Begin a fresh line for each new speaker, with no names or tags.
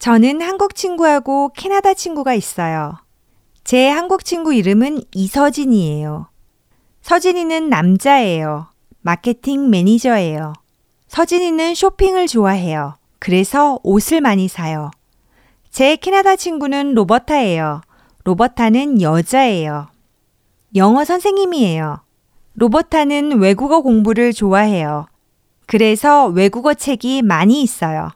저는 한국 친구하고 캐나다 친구가 있어요. 제 한국 친구 이름은 이서진이에요. 서진이는 남자예요. 마케팅 매니저예요. 서진이는 쇼핑을 좋아해요. 그래서 옷을 많이 사요. 제 캐나다 친구는 로버타예요. 로버타는 여자예요. 영어 선생님이에요. 로버타는 외국어 공부를 좋아해요. 그래서 외국어 책이 많이 있어요.